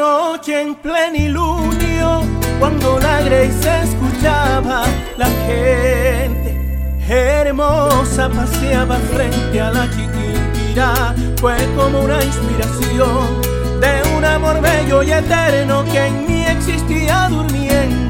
noche en plenilunio, cuando la grey se escuchaba, la gente hermosa paseaba frente a la chiquitira. Fue como una inspiración de un amor bello y eterno que en mí existía durmiendo,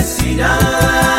vecindad.